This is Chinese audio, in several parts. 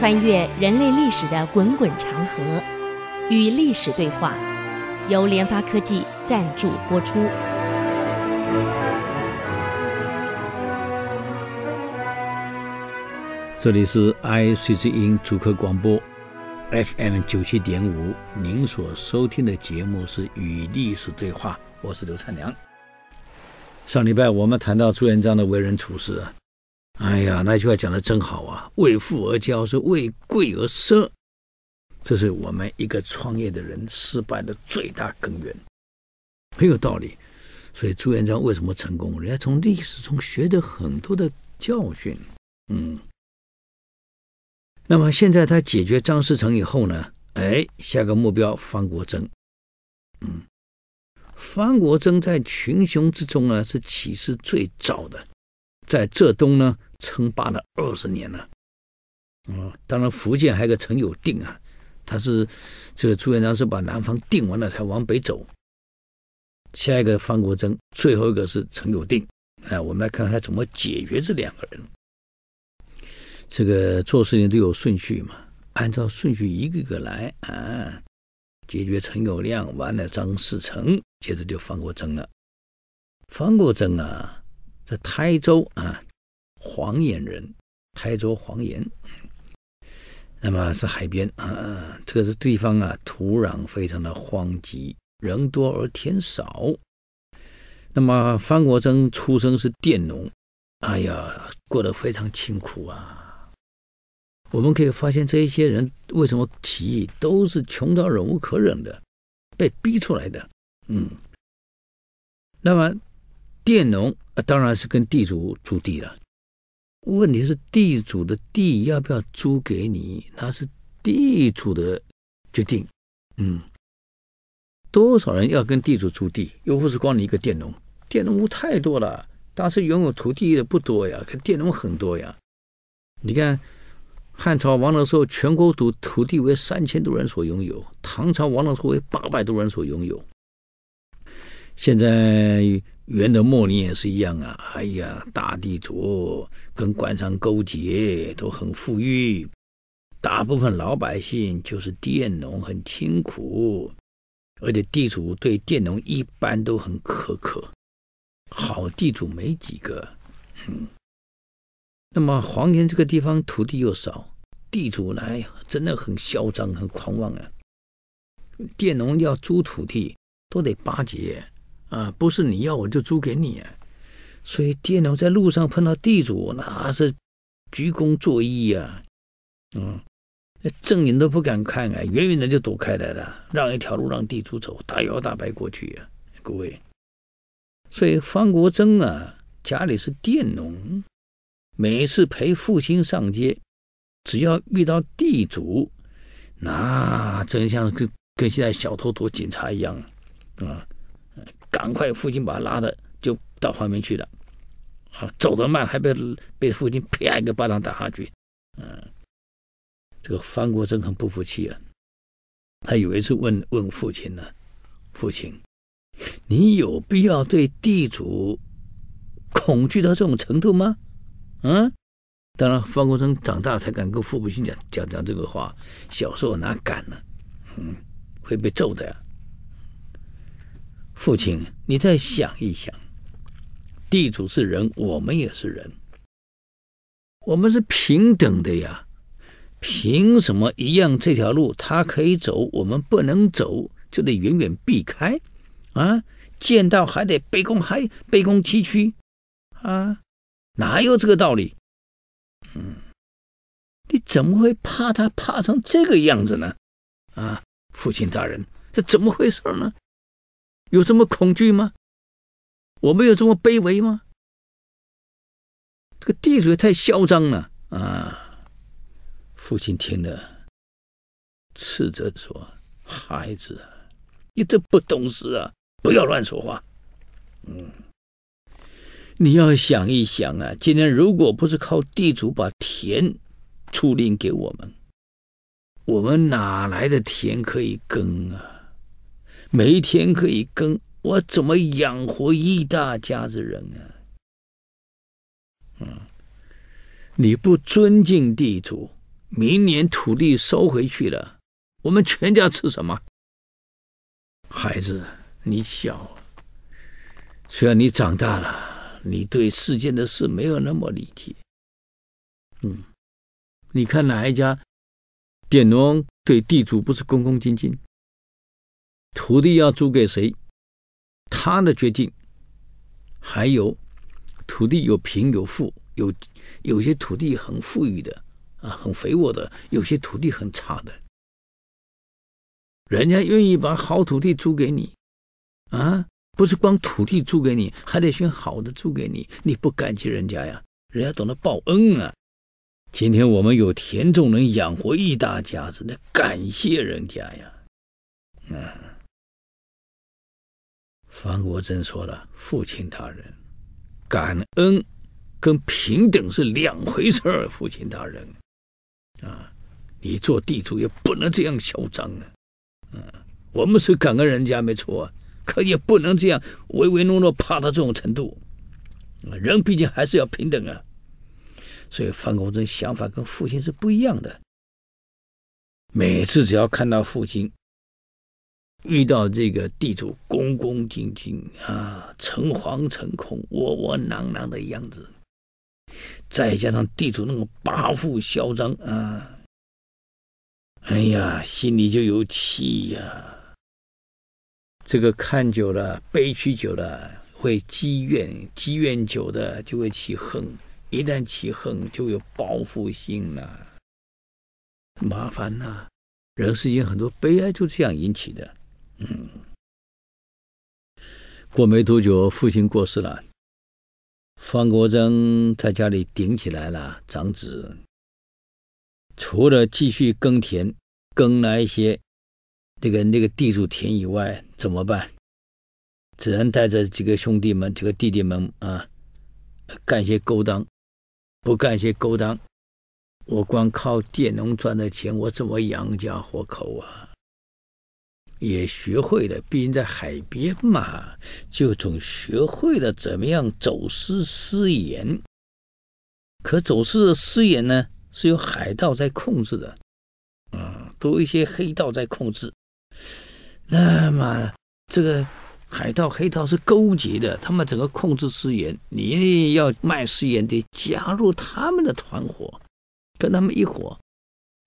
穿越人类历史的滚滚长河，与历史对话，由联发科技赞助播出。这里是 IC 之音主客广播 FM 九七点五，您所收听的节目是《与历史对话》，我是刘灿良。上礼拜我们谈到朱元璋的为人处事啊。哎呀，那句话讲的真好啊！为富而骄，是为贵而奢，这是我们一个创业的人失败的最大根源，很有道理。所以朱元璋为什么成功？人家从历史中学的很多的教训。嗯，那么现在他解决张士诚以后呢？哎，下个目标方国珍。嗯，方国珍在群雄之中呢，是起事最早的，在浙东呢。称霸了二十年了，啊、哦，当然福建还有个陈友定啊，他是这个朱元璋是把南方定完了才往北走。下一个方国珍，最后一个是陈友定，哎，我们来看看他怎么解决这两个人。这个做事情都有顺序嘛，按照顺序一个个来啊，解决陈友谅，完了张士诚，接着就方国珍了。方国珍啊，在台州啊。黄岩人，台州黄岩，那么是海边啊，这个是地方啊，土壤非常的荒瘠，人多而田少。那么方国珍出生是佃农，哎呀，过得非常清苦啊。我们可以发现，这一些人为什么起义，都是穷到忍无可忍的，被逼出来的。嗯，那么佃农当然是跟地主租地了。问题是地主的地要不要租给你，那是地主的决定。嗯，多少人要跟地主租地？又不是光你一个佃农，佃农屋太多了。当时拥有土地的不多呀，可佃农很多呀。你看汉朝亡的时候，全国土土地为三千多人所拥有；唐朝亡的时候，为八百多人所拥有。现在。元的末年也是一样啊！哎呀，大地主跟官商勾结，都很富裕，大部分老百姓就是佃农，很清苦，而且地主对佃农一般都很苛刻，好地主没几个。嗯，那么黄岩这个地方土地又少，地主呢真的很嚣张、很狂妄啊！佃农要租土地都得巴结。啊，不是你要我就租给你啊！所以佃农在路上碰到地主，那是鞠躬作揖啊，嗯，那正眼都不敢看啊，远远的就躲开来了，让一条路让地主走，大摇大摆过去啊，各位。所以方国珍啊，家里是佃农，每次陪父亲上街，只要遇到地主，那真像跟跟现在小偷躲警察一样啊。赶快，父亲把他拉的就到旁边去了，啊，走得慢还被被父亲啪一个巴掌打下去，嗯，这个方国珍很不服气啊，他有一次问问父亲呢，父亲，你有必要对地主恐惧到这种程度吗？嗯，当然，方国珍长大才敢跟父母亲讲讲讲这个话，小时候哪敢呢？嗯，会被揍的呀。父亲，你再想一想，地主是人，我们也是人，我们是平等的呀，凭什么一样这条路他可以走，我们不能走，就得远远避开啊？见到还得卑躬还卑躬屈膝啊？哪有这个道理？嗯，你怎么会怕他怕成这个样子呢？啊，父亲大人，这怎么回事呢？有这么恐惧吗？我们有这么卑微吗？这个地主也太嚣张了啊！父亲听了，斥责说：“孩子，你这不懂事啊！不要乱说话。嗯，你要想一想啊，今天如果不是靠地主把田出令给我们，我们哪来的田可以耕啊？”没田可以耕，我怎么养活一大家子人啊？嗯，你不尊敬地主，明年土地收回去了，我们全家吃什么？孩子，你小，虽然你长大了，你对世间的事没有那么理解。嗯，你看哪一家佃农对地主不是恭恭敬敬？土地要租给谁，他的决定。还有，土地有贫有富，有有些土地很富裕的。啊，很肥沃的，有些土地很差的，人家愿意把好土地租给你，啊，不是光土地租给你，还得选好的租给你，你不感激人家呀？人家懂得报恩啊！今天我们有田种能养活一大家子，那感谢人家呀！啊，方国珍说了，父亲大人，感恩跟平等是两回事儿，父亲大人。啊，你做地主也不能这样嚣张啊！嗯，我们是感恩人家没错，可也不能这样唯唯诺诺怕到这种程度。啊，人毕竟还是要平等啊。所以范国珍想法跟父亲是不一样的。每次只要看到父亲遇到这个地主恭恭敬敬啊，诚惶诚恐、窝窝囊囊的样子。再加上地主那种跋扈嚣张啊，哎呀，心里就有气呀。这个看久了，悲屈久了，会积怨，积怨久的就会起恨，一旦起恨，就有报复心了，麻烦呐。人世间很多悲哀就这样引起的。嗯，过没多久，父亲过世了。方国珍在家里顶起来了，长子。除了继续耕田，耕那一些这个那个地主田以外，怎么办？只能带着几个兄弟们、几个弟弟们啊，干些勾当。不干些勾当，我光靠佃农赚的钱，我怎么养家活口啊？也学会了，毕竟在海边嘛，就总学会了怎么样走私私盐。可走私的私盐呢，是由海盗在控制的，啊，都一些黑道在控制。那么这个海盗黑道是勾结的，他们整个控制私盐，你要卖私盐得加入他们的团伙，跟他们一伙，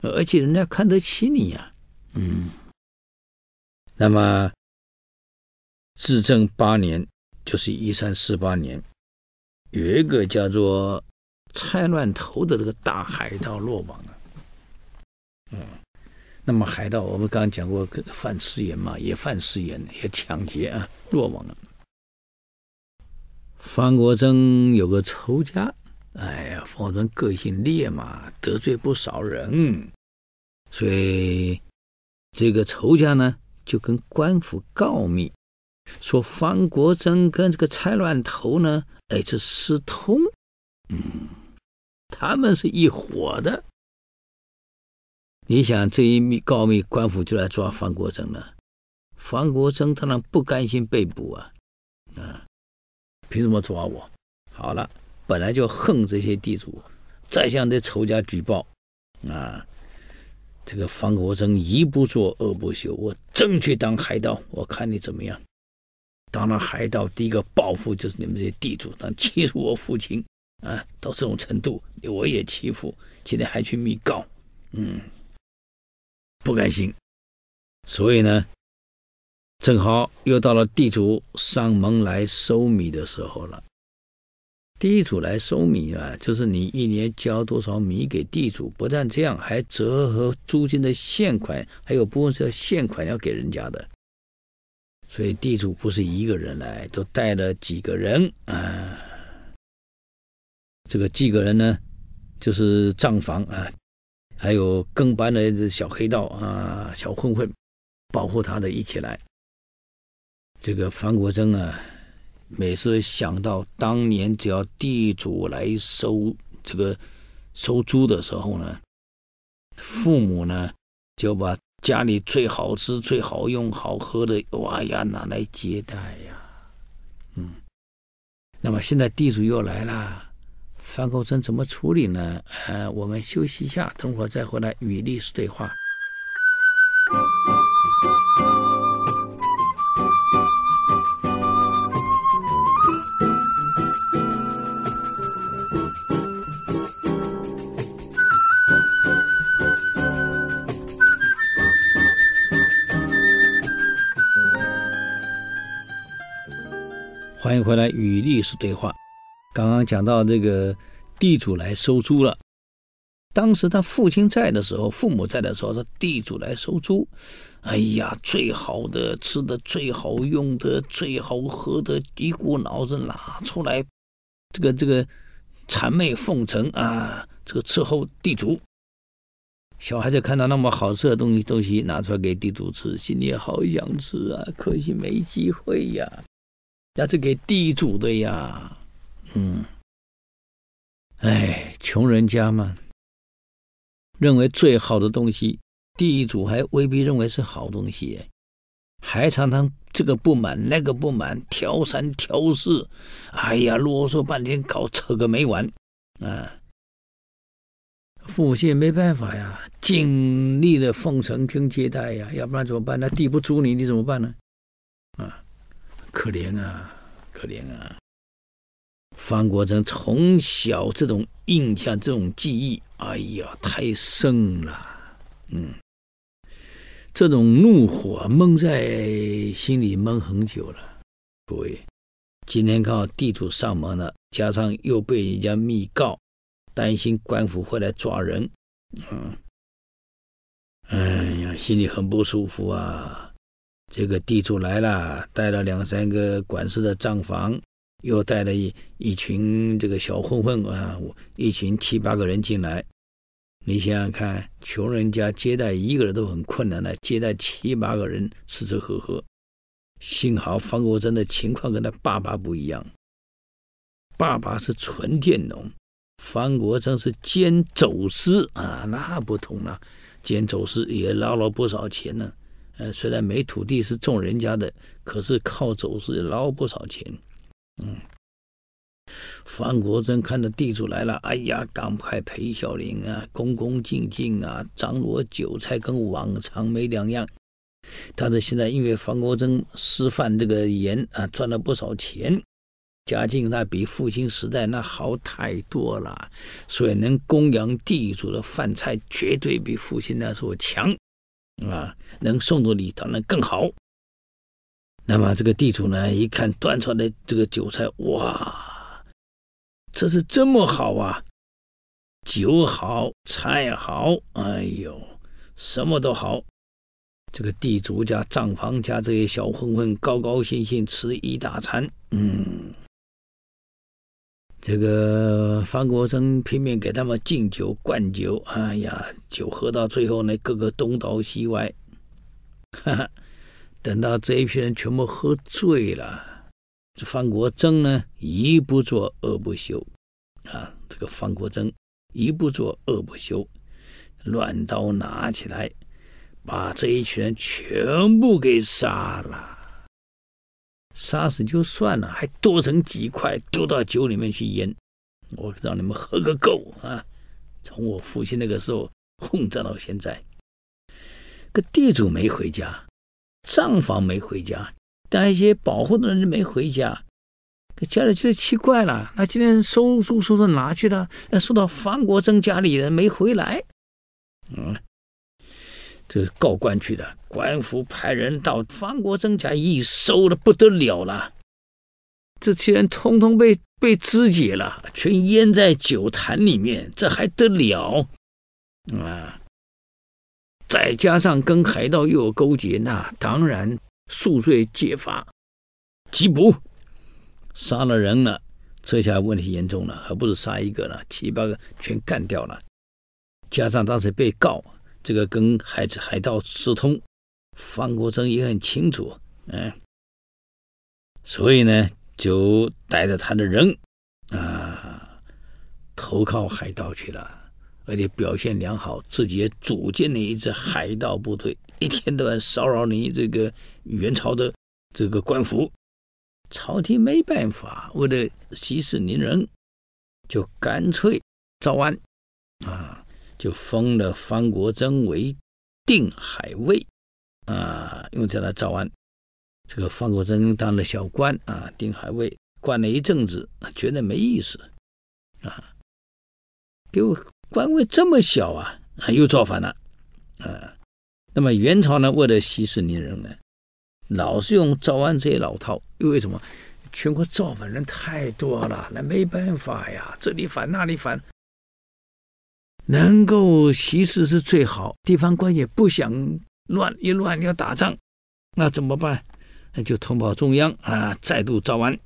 而且人家看得起你呀，嗯。那么，至正八年，就是一三四八年，有一个叫做蔡乱头的这个大海盗落网了。嗯，那么海盗我们刚刚讲过，犯私盐嘛，也犯私盐，也抢劫啊，落网了。方国珍有个仇家，哎呀，方国珍个性烈嘛，得罪不少人，所以这个仇家呢。就跟官府告密，说方国珍跟这个蔡乱头呢，哎，这私通，嗯，他们是一伙的。你想这一密告密，官府就来抓方国珍了。方国珍当然不甘心被捕啊，啊，凭什么抓我？好了，本来就恨这些地主，再向这仇家举报，啊。这个方国珍一不做二不休，我争取当海盗，我看你怎么样？当了海盗，第一个报复就是你们这些地主，但欺负我父亲啊，到这种程度，我也欺负，今天还去密告，嗯，不甘心，所以呢，正好又到了地主上门来收米的时候了。地主来收米啊，就是你一年交多少米给地主，不但这样，还折合租金的现款，还有部分是要现款要给人家的。所以地主不是一个人来，都带了几个人啊。这个几个人呢，就是账房啊，还有跟班的小黑道啊、小混混，保护他的一起来。这个方国珍啊。每次想到当年，只要地主来收这个收租的时候呢，父母呢就把家里最好吃、最好用、好喝的哇呀拿来接待呀，嗯。那么现在地主又来了，范国珍怎么处理呢？呃，我们休息一下，等会儿再回来与历史对话。欢迎回来与历史对话。刚刚讲到这个地主来收租了。当时他父亲在的时候，父母在的时候，他地主来收租。哎呀，最好的吃的、最好用的、最好喝的，一股脑子拿出来，这个这个谄媚奉承啊，这个伺候地主。小孩子看到那么好吃的东西，东西拿出来给地主吃，心里好想吃啊，可惜没机会呀。那是给地主的呀，嗯，哎，穷人家嘛，认为最好的东西，地主还未必认为是好东西，还常常这个不满那个不满，挑三挑四，哎呀，啰嗦半天，搞扯个没完啊！父亲没办法呀，尽力的奉承跟接待呀，要不然怎么办？那地不租你，你怎么办呢？啊！可怜啊，可怜啊！方国珍从小这种印象、这种记忆，哎呀，太深了。嗯，这种怒火闷在心里闷很久了。各位，今天刚好地主上门了，加上又被人家密告，担心官府会来抓人。嗯，哎呀，心里很不舒服啊。这个地主来了，带了两三个管事的账房，又带了一一群这个小混混啊，一群七八个人进来。你想想看，穷人家接待一个人都很困难了，接待七八个人吃吃喝喝。幸好方国珍的情况跟他爸爸不一样，爸爸是纯佃农，方国珍是兼走私啊，那不同了，兼走私也捞了不少钱呢。呃，虽然没土地是种人家的，可是靠走私捞不少钱。嗯，方国珍看到地主来了，哎呀，赶快陪小林啊，恭恭敬敬啊，张罗酒菜跟往常没两样。但是现在因为方国珍师范这个盐啊，赚了不少钱，家境那比父亲时代那好太多了，所以能供养地主的饭菜绝对比父亲那时候强。啊，能送的礼当然更好。那么这个地主呢，一看端出来的这个酒菜，哇，这是这么好啊！酒好，菜好，哎呦，什么都好。这个地主家、账房家这些小混混高高兴兴吃一大餐，嗯。这个方国珍拼命给他们敬酒灌酒，哎呀，酒喝到最后呢，个个东倒西歪。哈哈，等到这一批人全部喝醉了，这方国珍呢，一不做二不休，啊，这个方国珍一不做二不休，乱刀拿起来，把这一群人全部给杀了。杀死就算了，还剁成几块丢到酒里面去腌，我让你们喝个够啊！从我父亲那个时候混战到现在，个地主没回家，账房没回家，但一些保护的人没回家，家里觉得奇怪了，那今天收租收到哪去了？那收到方国珍家里人没回来，嗯。这是告官去的，官府派人到方国珍家一搜的不得了了，这些人通通被被肢解了，全淹在酒坛里面，这还得了啊！再加上跟海盗又有勾结，那当然数罪揭发，缉捕，杀了人了，这下问题严重了，还不是杀一个了，七八个全干掉了，加上当时被告。这个跟海子海盗私通，方国珍也很清楚，嗯，所以呢，就带着他的人啊，投靠海盗去了，而且表现良好，自己也组建了一支海盗部队，一天到晚骚扰你这个元朝的这个官府，朝廷没办法，为了息事宁人，就干脆招安啊，就封了方国珍为定海卫啊，用在了招安。这个方国珍当了小官啊，定海卫，官了一阵子，觉得没意思啊，给我官位这么小啊，啊又造反了啊。那么元朝呢，为了息事宁人呢，老是用招安这些老套，因为什么？全国造反人太多了，那没办法呀，这里反那里反，能够息事是最好。地方官也不想乱，一乱要打仗，那怎么办？那就通报中央啊，再度招安，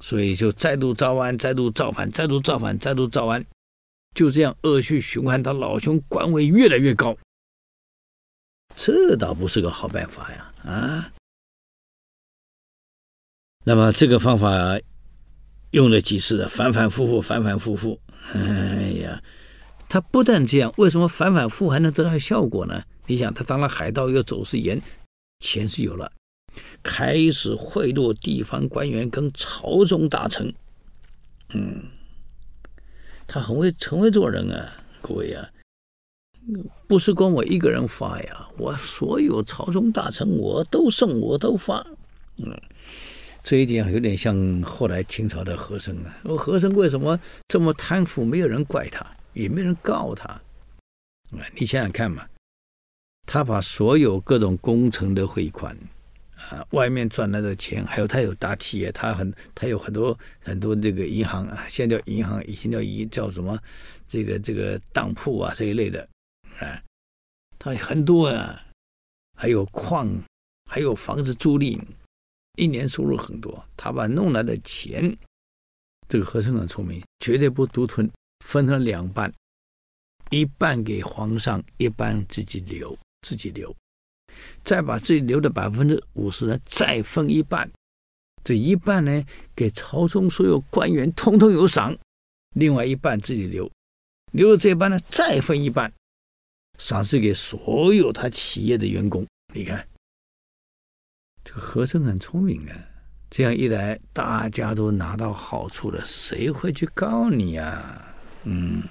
所以就再度招安，再度造反，再度造反，再度造安，就这样恶性循环，他老兄官位越来越高。这倒不是个好办法呀，啊！那么这个方法用了几次的，反反复复，反反复复。哎呀，他不但这样，为什么反反复还能得到效果呢？你想，他当了海盗，又走私盐，钱是有了，开始贿赂地方官员跟朝中大臣。嗯，他很会很会做人啊，各位啊。不是光我一个人发呀，我所有朝中大臣我都送，我都发。嗯，这一点有点像后来清朝的和珅啊。和珅为什么这么贪腐？没有人怪他，也没人告他。啊，你想想看嘛，他把所有各种工程的汇款啊，外面赚来的钱，还有他有大企业，他很他有很多很多这个银行啊，现在叫银行，以前叫一叫什么这个这个当铺啊这一类的。啊，他很多啊，还有矿，还有房子租赁，一年收入很多。他把弄来的钱，这个和珅很聪明，绝对不独吞，分成两半，一半给皇上，一半自己留，自己留，再把自己留的百分之五十呢，再分一半，这一半呢，给朝中所有官员通通有赏，另外一半自己留，留了这一半呢，再分一半。赏赐给所有他企业的员工，你看，这个和珅很聪明啊。这样一来，大家都拿到好处了，谁会去告你呀？嗯，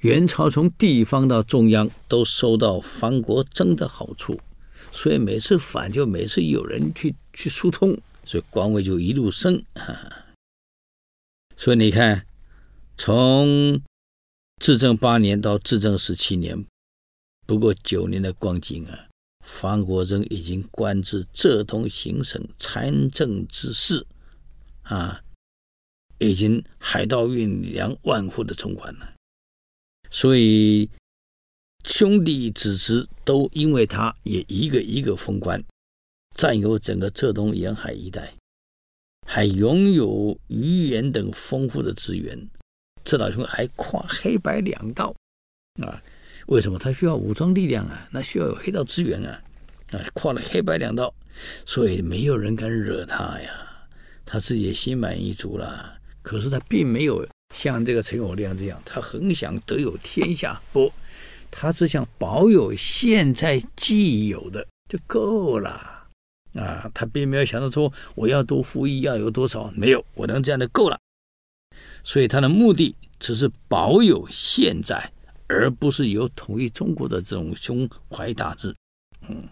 元朝从地方到中央都收到方国珍的好处，所以每次反就每次有人去去疏通，所以官位就一路升啊。所以你看，从至正八年到至正十七年，不过九年的光景啊，方国珍已经官至浙东行省参政之事，啊，已经海盗运粮万户的总管了。所以兄弟姊侄都因为他也一个一个封官，占有整个浙东沿海一带，还拥有鱼盐等丰富的资源。这老兄还跨黑白两道啊？为什么他需要武装力量啊？那需要有黑道资源啊！啊，跨了黑白两道，所以没有人敢惹他呀。他自己也心满意足了。可是他并没有像这个陈友谅这样，他很想得有天下。不，他只想保有现在既有的就够了啊！他并没有想到说我要多富裕，要有多少，没有，我能这样的够了。所以他的目的只是保有现在，而不是有统一中国的这种胸怀大志。嗯，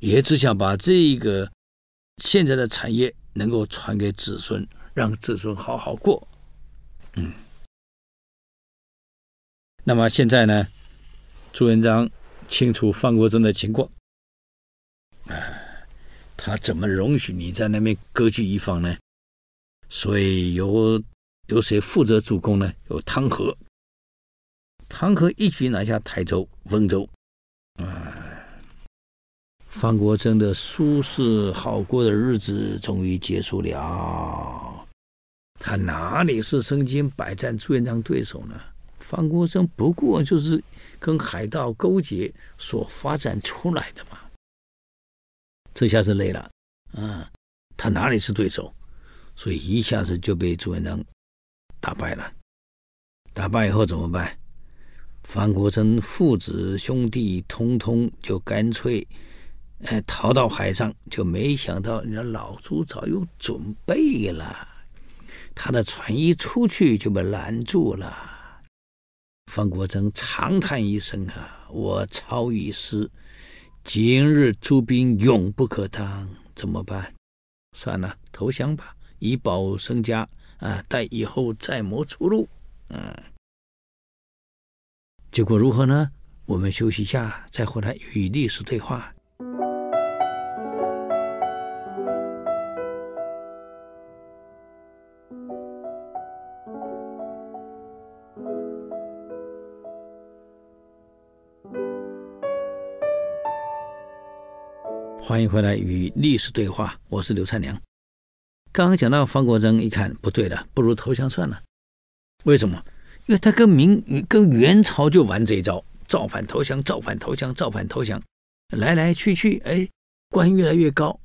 也只想把这个现在的产业能够传给子孙，让子孙好好过。嗯。那么现在呢，朱元璋清楚方国珍的情况，哎，他怎么容许你在那边割据一方呢？所以由由谁负责主攻呢？有汤和。汤和一举拿下台州、温州，啊，方国珍的舒适好过的日子终于结束了。他哪里是身经百战朱元璋对手呢？方国珍不过就是跟海盗勾结所发展出来的嘛。这下子累了，啊，他哪里是对手？所以一下子就被朱元璋。打败了，打败以后怎么办？方国珍父子兄弟通通就干脆，哎，逃到海上，就没想到人家老朱早有准备了。他的船一出去就被拦住了。方国珍长叹一声啊：“我操一失，今日诸兵永不可当，怎么办？算了，投降吧，以保身家啊！待以后再谋出路。”嗯，结果如何呢？我们休息一下，再回来与历史对话。回来与历史对话，我是刘灿良。刚刚讲到方国珍，一看不对了，不如投降算了。为什么？因为他跟明跟元朝就玩这一招，造反投降，造反投降，造反投降，来来去去，哎，官越来越高。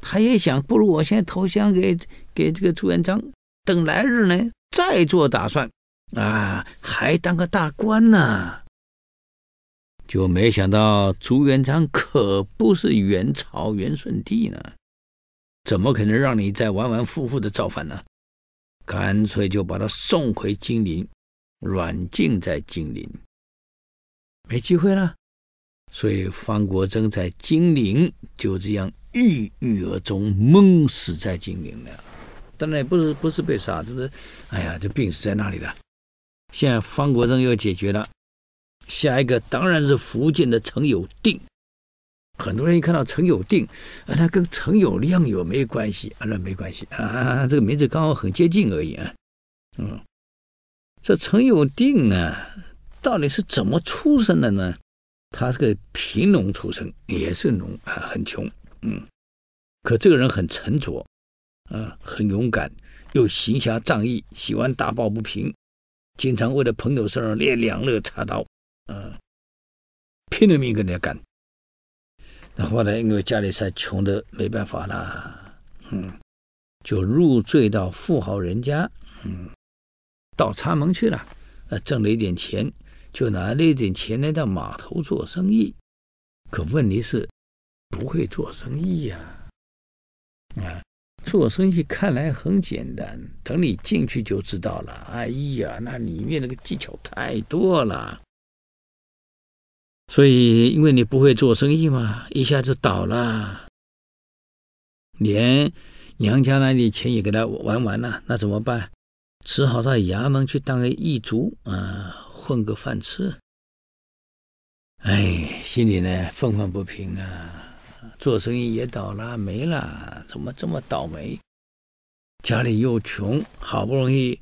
他也想，不如我现在投降给给这个朱元璋，等来日呢再做打算啊，还当个大官呢。就没想到朱元璋可不是元朝元顺帝呢，怎么可能让你再反反复复的造反呢？干脆就把他送回金陵，软禁在金陵，没机会了。所以方国珍在金陵就这样郁郁而终，闷死在金陵了。当然不是不是被杀，就是哎呀，就病死在那里了。现在方国珍又解决了。下一个当然是福建的陈友定。很多人一看到陈友定，啊，他跟陈友谅有没有关系？啊，那没关系啊，这个名字刚好很接近而已啊。嗯，这陈友定啊，到底是怎么出生的呢？他是个贫农出身，也是农啊，很穷。嗯，可这个人很沉着，啊，很勇敢，又行侠仗义，喜欢打抱不平，经常为了朋友事儿练两肋插刀。嗯，拼了命跟人家干。那后来因为家里实在穷的没办法了，嗯，就入赘到富豪人家，嗯，到插门去了，呃，挣了一点钱，就拿那点钱来到码头做生意。可问题是不会做生意呀，啊，啊，做生意看来很简单，等你进去就知道了。哎呀，那里面那个技巧太多了。所以，因为你不会做生意嘛，一下子倒了，连娘家那里钱也给他玩完了，那怎么办？只好到衙门去当个役卒啊，混个饭吃。哎，心里呢愤愤不平啊，做生意也倒了，没了，怎么这么倒霉？家里又穷，好不容易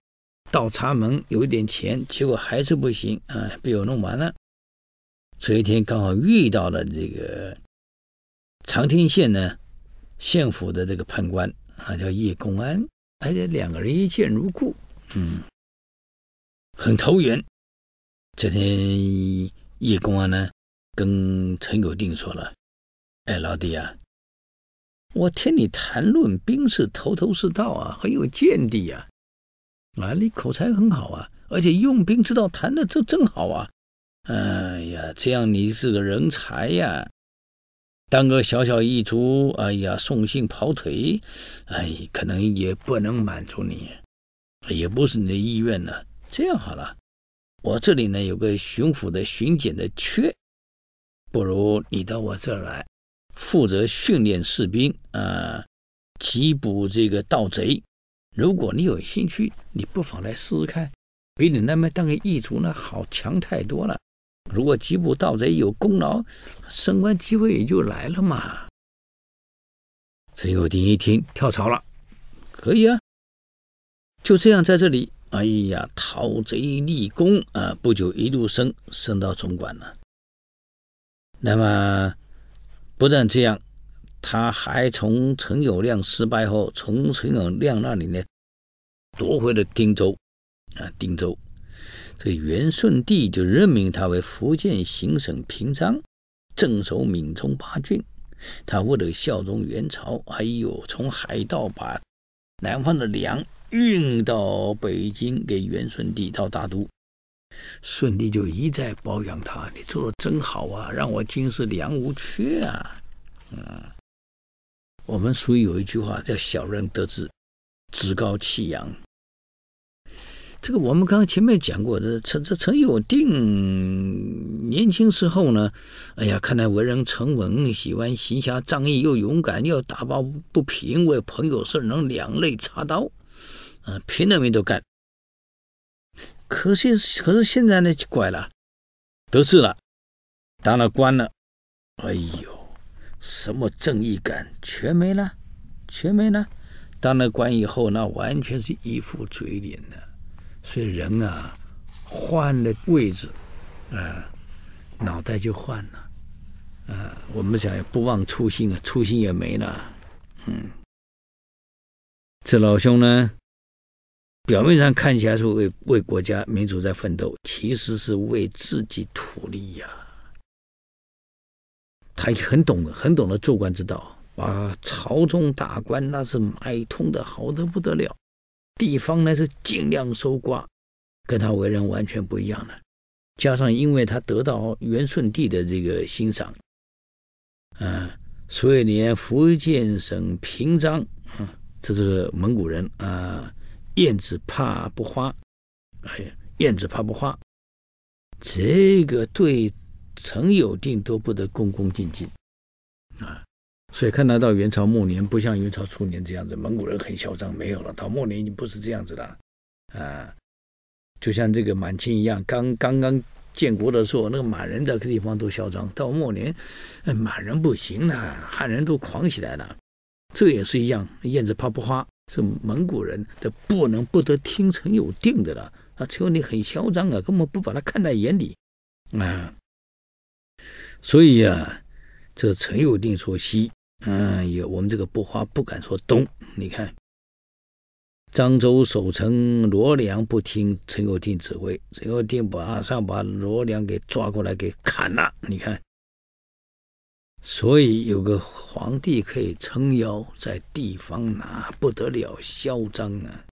倒插门有一点钱，结果还是不行啊，被我弄完了。这一天刚好遇到了这个长汀县呢县府的这个判官啊，叫叶公安，而且两个人一见如故，嗯，很投缘。这天叶公安呢跟陈友定说了：“哎，老弟啊，我听你谈论兵事头头是道啊，很有见地呀，啊，你口才很好啊，而且用兵之道谈的这正好啊。”哎呀，这样你是个人才呀！当个小小役卒，哎呀，送信跑腿，哎，可能也不能满足你，也不是你的意愿呢。这样好了，我这里呢有个巡抚的巡检的缺，不如你到我这儿来，负责训练士兵啊，缉捕这个盗贼。如果你有兴趣，你不妨来试试看，比你那边当个役卒呢好强太多了。如果缉捕盗贼有功劳，升官机会也就来了嘛。陈友錠一听跳槽了，可以啊，就这样在这里，哎呀，讨贼立功啊，不久一路升升到总管了。那么不但这样，他还从陈友谅失败后，从陈友谅那里呢夺回了汀州啊，汀州。这元顺帝就任命他为福建行省平章，镇守闽中八郡。他为了效忠元朝，哎呦，从海盗把南方的粮运到北京给元顺帝到大都。顺帝就一再褒扬他：“你做的真好啊，让我今世粮无缺啊。”嗯，我们俗语有一句话叫“小人得志，趾高气扬”。这个我们刚刚前面讲过的，陈这陈友定年轻时候呢，哎呀，看来为人沉稳，喜欢行侠仗义，又勇敢，又打抱不平，为朋友事能两肋插刀，啊，拼了命都干。可是可是现在呢，就怪了，得志了，当了官了，哎呦，什么正义感全没了，全没了。当了官以后，那完全是一副嘴脸呢。所以人啊，换了位置，啊，脑袋就换了，啊，我们讲不忘初心啊，初心也没了。嗯，这老兄呢，表面上看起来是为为国家民族在奋斗，其实是为自己图利呀。他也很懂，很懂得做官之道。把朝中大官那是买通的好得不得了，地方呢是尽量搜刮，跟他为人完全不一样了。加上因为他得到元顺帝的这个欣赏，啊，所以连福建省平章啊，这是个蒙古人啊，燕子怕不花，哎呀，燕子怕不花，这个对陈友定都不得恭恭敬敬啊。所以看到到元朝末年，不像元朝初年这样子，蒙古人很嚣张，没有了。到末年已经不是这样子了，啊，就像这个满清一样，刚刚刚建国的时候，那个满人的地方都嚣张，到末年，满人不行了，汉人都狂起来了。这也是一样，燕子怕不花，是蒙古人的不能不得听陈有定的了。啊，陈有定很嚣张啊，根本不把他看在眼里，啊，所以呀、啊，这陈友定说西。嗯，有我们这个不花不敢说东。你看，漳州守城罗良不听陈友定指挥，陈友定马上把罗良给抓过来给砍了。你看，所以有个皇帝可以撑腰，在地方哪不得了嚣张啊！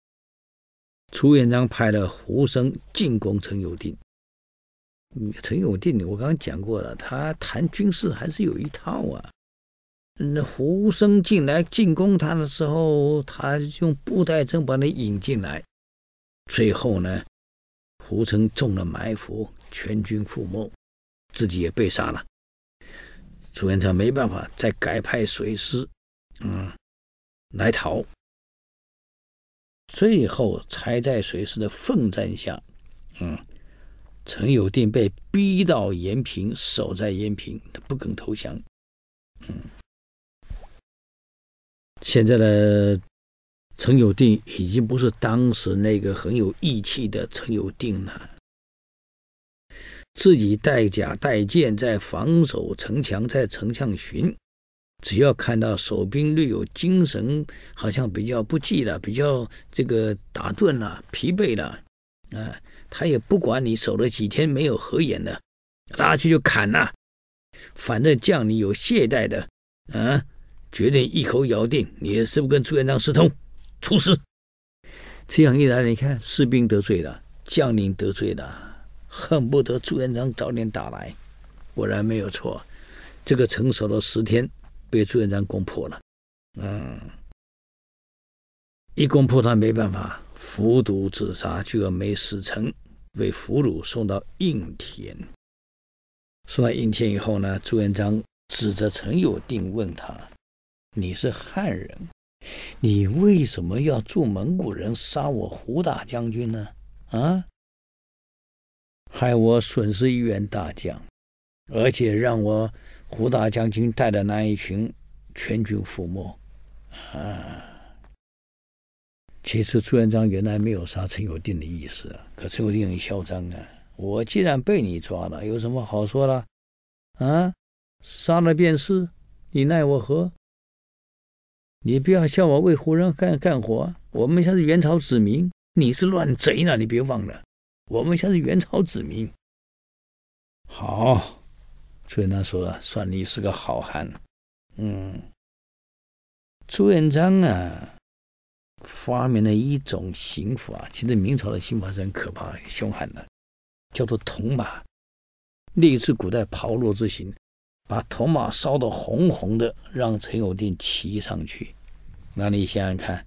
朱元璋派了胡生进攻陈友定。陈友定，我刚刚讲过了，他谈军事还是有一套啊。那胡生进来进攻他的时候，他用布袋阵把你引进来，最后呢，胡生中了埋伏，全军覆没，自己也被杀了。朱元璋没办法，再改派水师，嗯，来逃。最后才在水师的奋战下，嗯，陈友定被逼到延平，守在延平，他不肯投降，嗯。现在的陈友定已经不是当时那个很有义气的陈友定了，自己带甲带剑在防守城墙，在城墙巡，只要看到守兵略有精神，好像比较不济了，比较这个打盹了、疲惫了，啊，他也不管你守了几天没有合眼的，拉去就砍呐，反正将领有懈怠的，啊。决定一口咬定你是不是跟朱元璋私通，处死。这样一来，你看士兵得罪了，将领得罪了，恨不得朱元璋早点打来。果然没有错，这个城守了十天，被朱元璋攻破了。嗯，一攻破他没办法，服毒自杀，就要没死成，被俘虏送到应天。送到应天以后呢，朱元璋指着陈友定问他。你是汉人，你为什么要助蒙古人杀我胡大将军呢？啊，害我损失一员大将，而且让我胡大将军带的那一群全军覆没。啊，其实朱元璋原来没有杀陈友定的意思，可陈友定很嚣张啊！我既然被你抓了，有什么好说了？啊，杀了便是，你奈我何？你不要笑我为胡人干干活，我们现在是元朝子民，你是乱贼呢！你别忘了，我们现在是元朝子民。好，朱元璋说了，算你是个好汉。嗯，朱元璋啊，发明了一种刑法，其实明朝的刑法是很可怕、很凶悍的，叫做铜马，类似古代炮烙之刑。把铜马烧得红红的，让陈友定骑上去。那你想想看，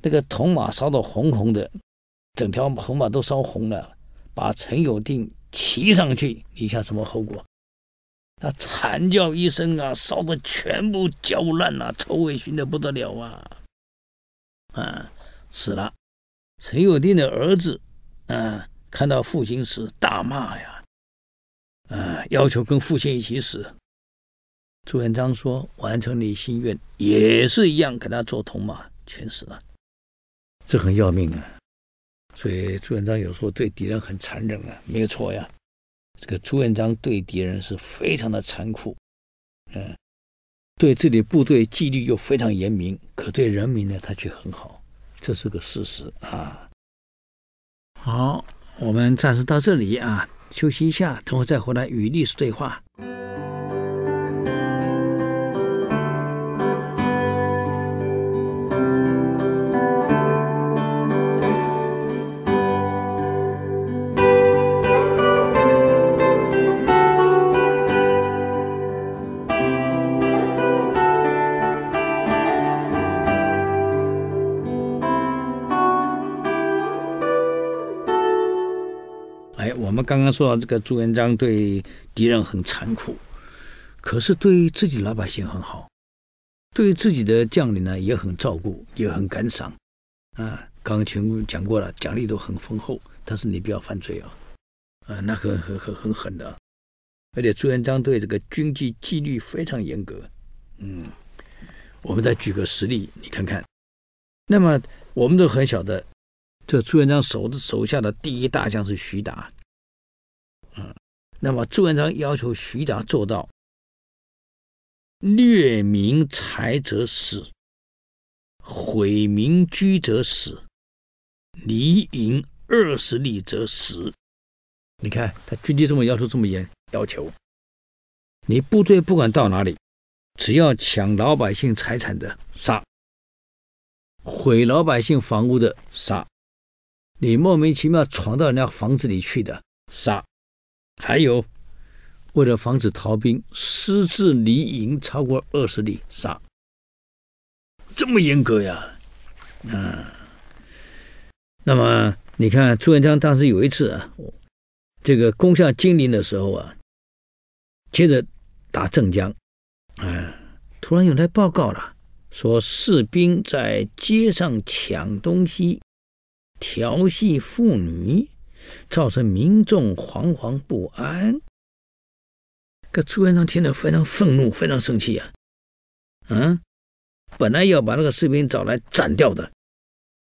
那个铜马烧得红红的，整条红马都烧红了，把陈友定骑上去，你想什么后果？他惨叫一声啊，烧得全部焦烂了，臭味熏得不得了啊！啊，死了。陈友定的儿子啊，看到父亲死，大骂呀，啊，要求跟父亲一起死。朱元璋说：“完成你心愿，也是一样，跟他做同马，全死了。这很要命啊！所以朱元璋有时候对敌人很残忍啊，没有错呀。这个朱元璋对敌人是非常的残酷，嗯，对自己部队纪律又非常严明，可对人民呢，他却很好，这是个事实啊。好，我们暂时到这里啊，休息一下，等会再回来与律师对话。”刚刚说到这个朱元璋对敌人很残酷，可是对自己老百姓很好，对自己的将领呢也很照顾，也很感赏。啊，刚刚全部讲过了，奖励都很丰厚，但是你不要犯罪啊，啊，那很很很很狠的。而且朱元璋对这个军纪纪律非常严格。嗯，我们再举个实例，你看看。那么我们都很晓得，这朱元璋手的手下的第一大将是徐达。那么朱元璋要求徐达做到掠民财者死，毁民居者死，离营二十里者死。你看他军纪这么要求这么严，要求你部队不管到哪里，只要抢老百姓财产的杀，毁老百姓房屋的杀，你莫名其妙闯到人家房子里去的杀。还有，为了防止逃兵私自离营超过二十里，杀。这么严格呀？啊，那么你看朱元璋当时有一次啊，这个攻下金陵的时候啊，接着打镇江，啊，突然有来报告了，说士兵在街上抢东西，调戏妇女。造成民众惶惶不安。可朱元璋听了非常愤怒，非常生气啊！嗯，本来要把那个士兵找来斩掉的，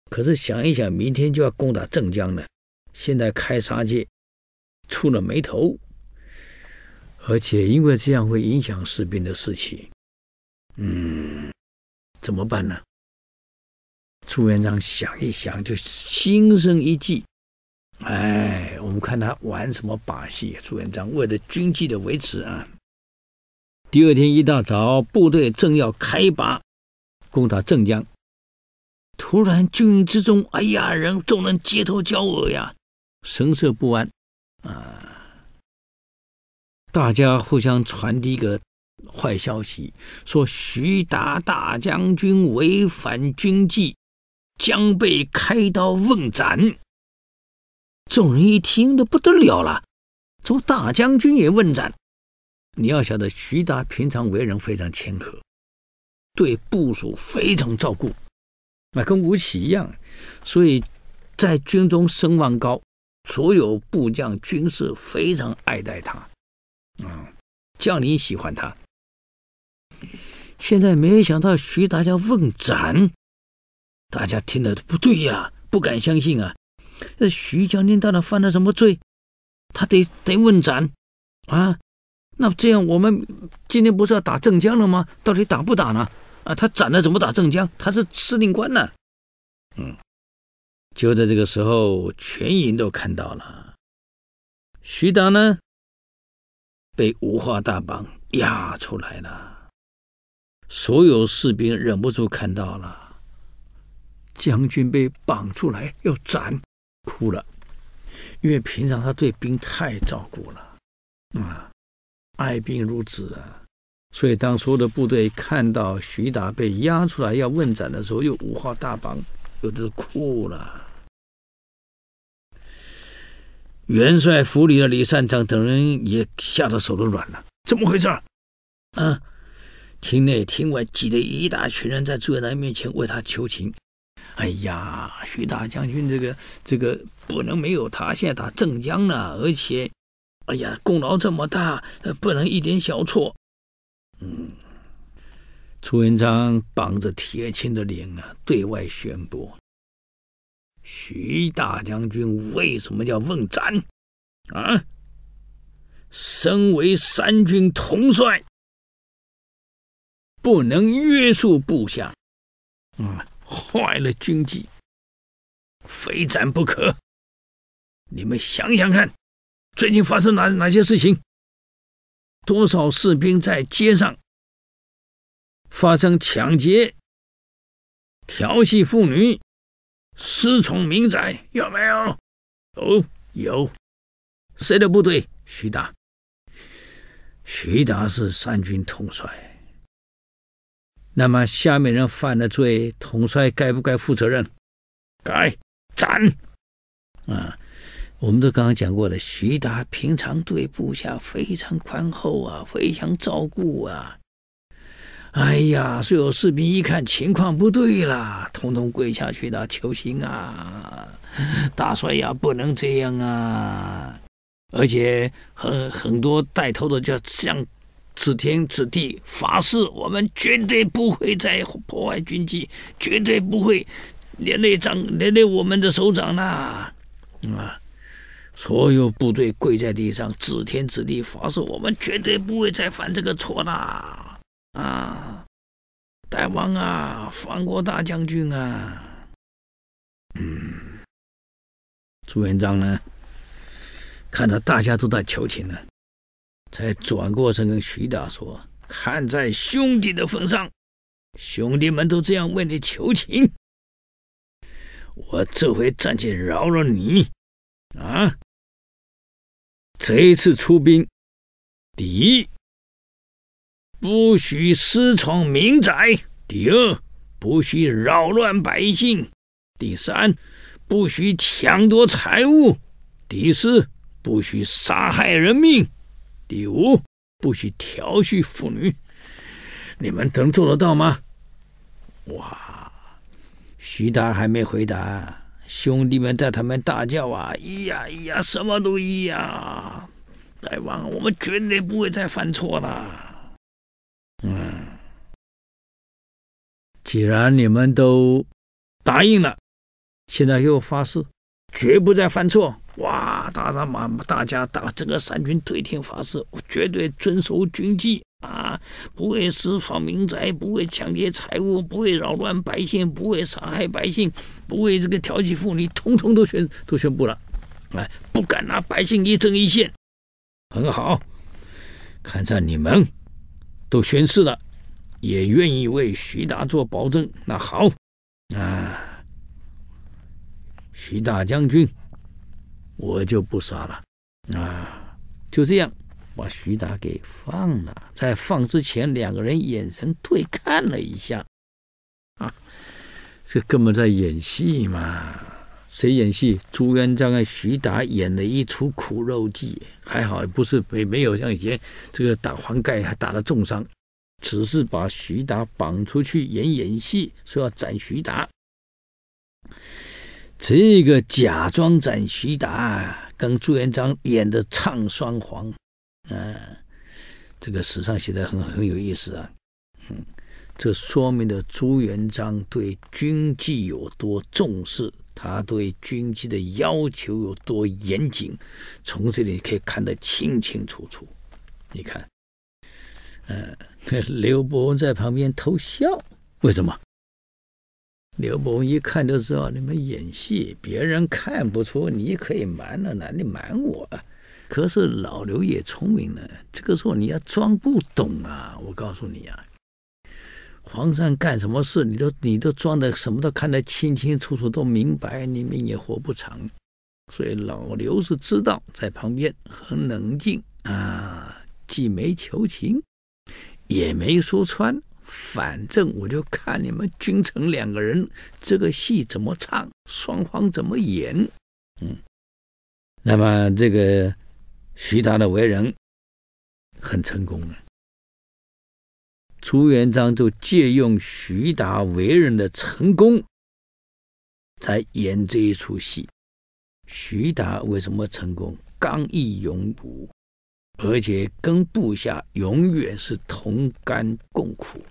可是想一想，明天就要攻打镇江了，现在开杀戒，触了霉头，而且因为这样会影响士兵的士气，嗯，怎么办呢？朱元璋想一想，就心生一计。哎，我们看他玩什么把戏？朱元璋为了军纪的维持啊，第二天一大早，部队正要开拔攻打镇江，突然军营之中，哎呀，人众人街头交恶呀，神色不安啊！大家互相传递一个坏消息，说徐达大将军违反军纪，将被开刀问斩。众人一听，都不得了了，这大将军也问斩。你要晓得，徐达平常为人非常谦和，对部属非常照顾，那跟吴起一样，所以在军中声望高，所有部将军士非常爱戴他，啊，将领喜欢他。现在没想到徐达要问斩，大家听了不对呀，不敢相信啊。这徐将军到底犯了什么罪？他得得问斩啊！那这样我们今天不是要打镇江了吗？到底打不打呢？啊，他斩了怎么打镇江？他是司令官呢。嗯，就在这个时候，全营都看到了，徐达呢被五花大绑押出来了，所有士兵忍不住看到了将军被绑出来要斩。哭了，因为平常他对兵太照顾了，啊，爱兵如子啊，所以当所有的部队看到徐达被押出来要问斩的时候，又五花大绑，有的哭了。元帅府里的李善长等人也吓得手都软了。怎么回事？嗯，厅内厅外挤得一大群人在朱元璋面前为他求情。哎呀，徐大将军，这个这个不能没有他，现在打镇江呢，而且，哎呀，功劳这么大，不能一点小错。嗯，朱元璋绑着铁青的脸啊，对外宣布：徐大将军为什么要问斩？啊，身为三军统帅，不能约束部下。啊。坏了军纪，非斩不可。你们想想看，最近发生哪哪些事情？多少士兵在街上发生抢劫、调戏妇女、私闯民宅，有没有？哦，有。谁的部队？徐达。徐达是三军统帅。那么下面人犯了罪，统帅该不该负责任？该斩。啊，我们都刚刚讲过了，徐达平常对部下非常宽厚啊，非常照顾啊。哎呀，所有士兵一看情况不对了，统统跪下去了，求情啊！大帅呀，不能这样啊！而且很很多带头的就像。指天指地发誓，我们绝对不会再破坏军纪，绝对不会连累长连累我们的首长啦！啊，所有部队跪在地上，指天指地发誓，我们绝对不会再犯这个错啦！啊，大王啊，放过大将军啊！嗯，朱元璋呢，看到大家都在求情呢。才转过身跟徐达说：“看在兄弟的份上，兄弟们都这样为你求情，我这回暂且饶了你。啊，这一次出兵，第一，不许私闯民宅；第二，不许扰乱百姓；第三，不许抢夺财物；第四，不许杀害人命。”第五，不许调戏妇女，你们能做得到吗？哇！徐达还没回答，兄弟们在他们大叫啊！咿呀咿呀，什么都咿呀！大王，我们绝对不会再犯错了。嗯，既然你们都答应了，现在又发誓，绝不再犯错。哇！大家嘛，大家打整个三军对天发誓，我绝对遵守军纪啊，不会私闯民宅，不会抢劫财物，不会扰乱百姓，不会杀害百姓，不会这个调戏妇女，通通都宣都宣布了，哎，不敢拿百姓一针一线。很好，看在你们都宣誓了，也愿意为徐达做保证。那好，啊，徐大将军。我就不杀了，啊，就这样把徐达给放了。在放之前，两个人眼神对看了一下，啊，这根本在演戏嘛？谁演戏？朱元璋跟徐达演了一出苦肉计，还好不是没没有像以前这个打黄盖还打了重伤，只是把徐达绑出去演演戏，说要斩徐达。这个假装斩徐达，跟朱元璋演的唱双簧，啊，这个史上写的很很有意思啊，嗯，这说明了朱元璋对军纪有多重视，他对军纪的要求有多严谨，从这里可以看得清清楚楚。你看，嗯，刘伯温在旁边偷笑，为什么？刘伯温一看就知道你们演戏，别人看不出，你可以瞒了，哪里瞒我？可是老刘也聪明呢，这个时候你要装不懂啊！我告诉你啊，皇上干什么事，你都你都装的什么都看得清清楚楚，都明白，你命也活不长。所以老刘是知道，在旁边很冷静啊，既没求情，也没说穿。反正我就看你们君臣两个人这个戏怎么唱，双方怎么演，嗯，那么这个徐达的为人很成功啊。朱元璋就借用徐达为人的成功，才演这一出戏。徐达为什么成功？刚毅勇武，而且跟部下永远是同甘共苦，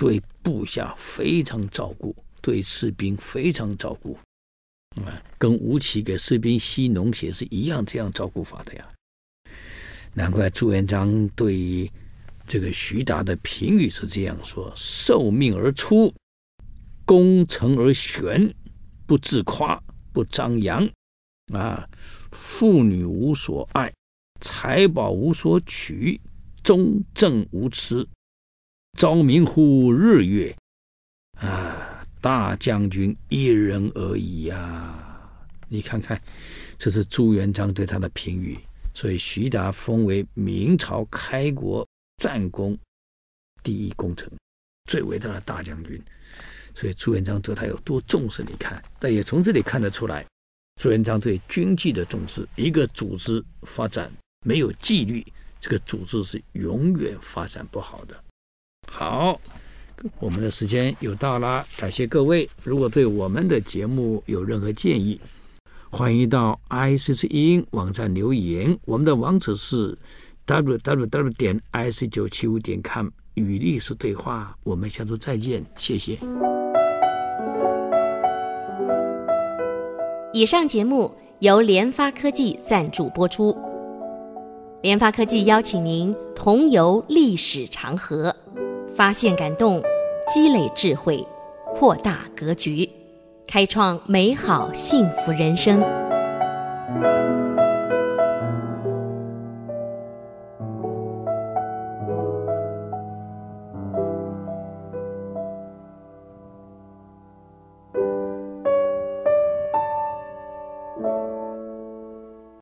对部下非常照顾，对士兵非常照顾。啊，跟吴起给士兵吸脓血是一样这样照顾法的呀。难怪朱元璋对这个徐达的评语是这样说：受命而出，功成而旋，不自夸，不张扬。啊，妇女无所爱，财宝无所取，忠正无疵，昭明乎日月。啊，大将军一人而已呀，你看看，这是朱元璋对他的评语。所以徐达封为明朝开国战功第一功臣，最伟大的大将军。所以朱元璋对他有多重视，你看，但也从这里看得出来。朱元璋对军纪的重视，一个组织发展没有纪律，这个组织是永远发展不好的。好，我们的时间又到了，感谢各位。如果对我们的节目有任何建议，欢迎到 IC 之音网站留言。我们的网址是 www 点 ic 九七五点 com，与历史对话。我们下周再见，谢谢。以上节目由联发科技赞助播出。联发科技邀请您同游历史长河，发现感动，积累智慧，扩大格局，开创美好幸福人生。